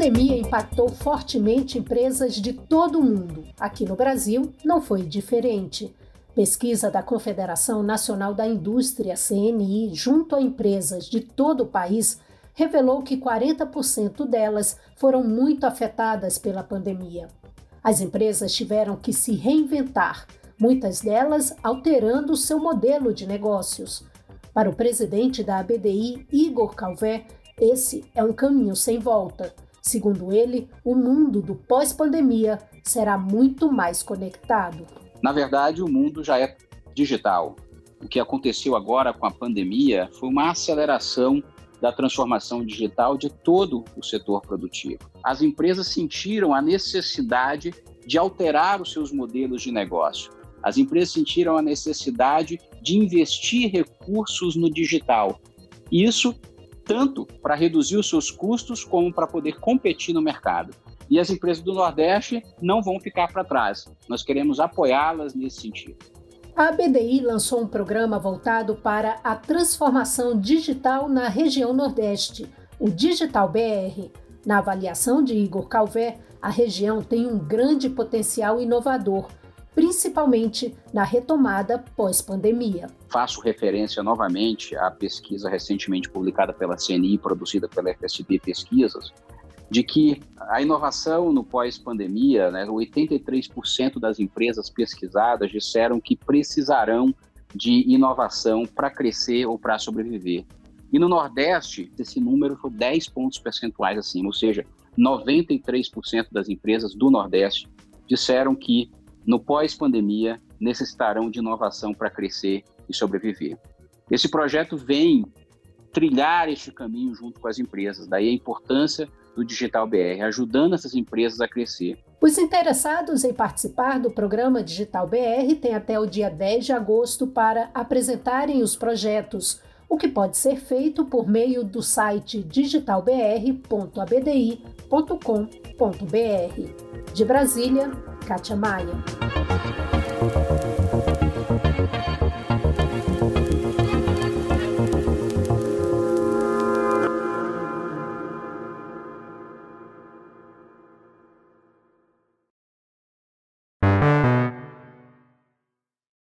pandemia impactou fortemente empresas de todo o mundo. Aqui no Brasil, não foi diferente. Pesquisa da Confederação Nacional da Indústria, CNI, junto a empresas de todo o país, revelou que 40% delas foram muito afetadas pela pandemia. As empresas tiveram que se reinventar, muitas delas alterando seu modelo de negócios. Para o presidente da ABDI, Igor Calvé, esse é um caminho sem volta. Segundo ele, o mundo do pós-pandemia será muito mais conectado. Na verdade, o mundo já é digital. O que aconteceu agora com a pandemia foi uma aceleração da transformação digital de todo o setor produtivo. As empresas sentiram a necessidade de alterar os seus modelos de negócio. As empresas sentiram a necessidade de investir recursos no digital. Isso tanto para reduzir os seus custos como para poder competir no mercado. E as empresas do Nordeste não vão ficar para trás. Nós queremos apoiá-las nesse sentido. A BDI lançou um programa voltado para a transformação digital na região Nordeste, o Digital BR. Na avaliação de Igor Calvé, a região tem um grande potencial inovador, principalmente na retomada pós-pandemia. Faço referência novamente à pesquisa recentemente publicada pela CNI, produzida pela FSB Pesquisas, de que a inovação no pós-pandemia, né, 83% das empresas pesquisadas disseram que precisarão de inovação para crescer ou para sobreviver. E no Nordeste, esse número foi 10 pontos percentuais acima, ou seja, 93% das empresas do Nordeste disseram que no pós-pandemia necessitarão de inovação para crescer e sobreviver. Esse projeto vem trilhar este caminho junto com as empresas, daí a importância do Digital BR, ajudando essas empresas a crescer. Os interessados em participar do programa Digital BR têm até o dia 10 de agosto para apresentarem os projetos, o que pode ser feito por meio do site digitalbr.abdi.com.br. De Brasília, Kátia Maia.